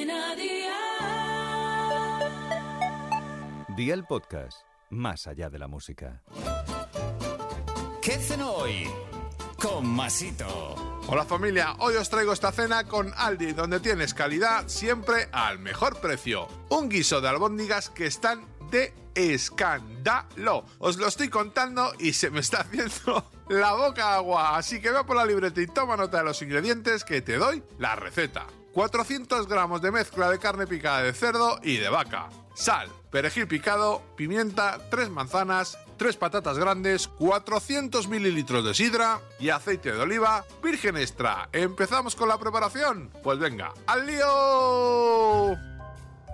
Cadena Dial. Día el podcast, más allá de la música. ¿Qué cenó hoy? Con Masito. Hola familia, hoy os traigo esta cena con Aldi, donde tienes calidad siempre al mejor precio. Un guiso de albóndigas que están de escándalo. Os lo estoy contando y se me está haciendo la boca agua, así que ve por la libreta y toma nota de los ingredientes que te doy la receta. 400 gramos de mezcla de carne picada de cerdo y de vaca, sal, perejil picado, pimienta, 3 manzanas, 3 patatas grandes, 400 mililitros de sidra y aceite de oliva virgen extra. ¿Empezamos con la preparación? Pues venga, ¡al lío!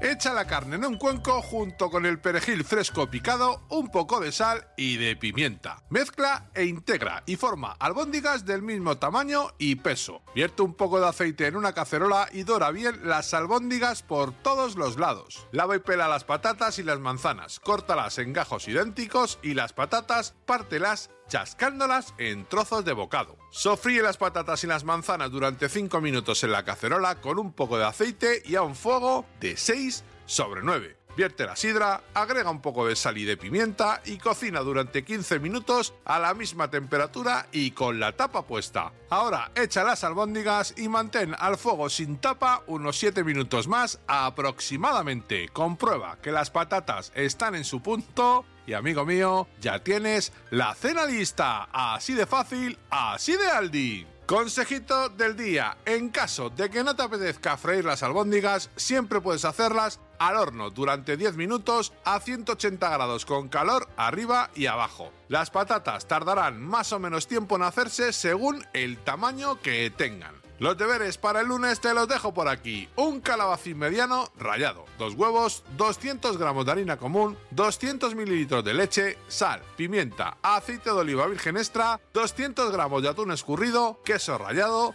Echa la carne en un cuenco junto con el perejil fresco picado, un poco de sal y de pimienta. Mezcla e integra y forma albóndigas del mismo tamaño y peso. Vierte un poco de aceite en una cacerola y dora bien las albóndigas por todos los lados. Lava y pela las patatas y las manzanas, córtalas en gajos idénticos y las patatas pártelas chascándolas en trozos de bocado. Sofríe las patatas y las manzanas durante 5 minutos en la cacerola con un poco de aceite y a un fuego de 6 sobre 9. Vierte la sidra, agrega un poco de sal y de pimienta y cocina durante 15 minutos a la misma temperatura y con la tapa puesta. Ahora echa las albóndigas y mantén al fuego sin tapa unos 7 minutos más aproximadamente. Comprueba que las patatas están en su punto y amigo mío, ya tienes la cena lista. Así de fácil, así de Aldi. Consejito del día. En caso de que no te apetezca freír las albóndigas, siempre puedes hacerlas al horno durante 10 minutos a 180 grados con calor arriba y abajo. Las patatas tardarán más o menos tiempo en hacerse según el tamaño que tengan. Los deberes para el lunes te los dejo por aquí. Un calabacín mediano rallado, dos huevos, 200 gramos de harina común, 200 mililitros de leche, sal, pimienta, aceite de oliva virgen extra, 200 gramos de atún escurrido, queso rallado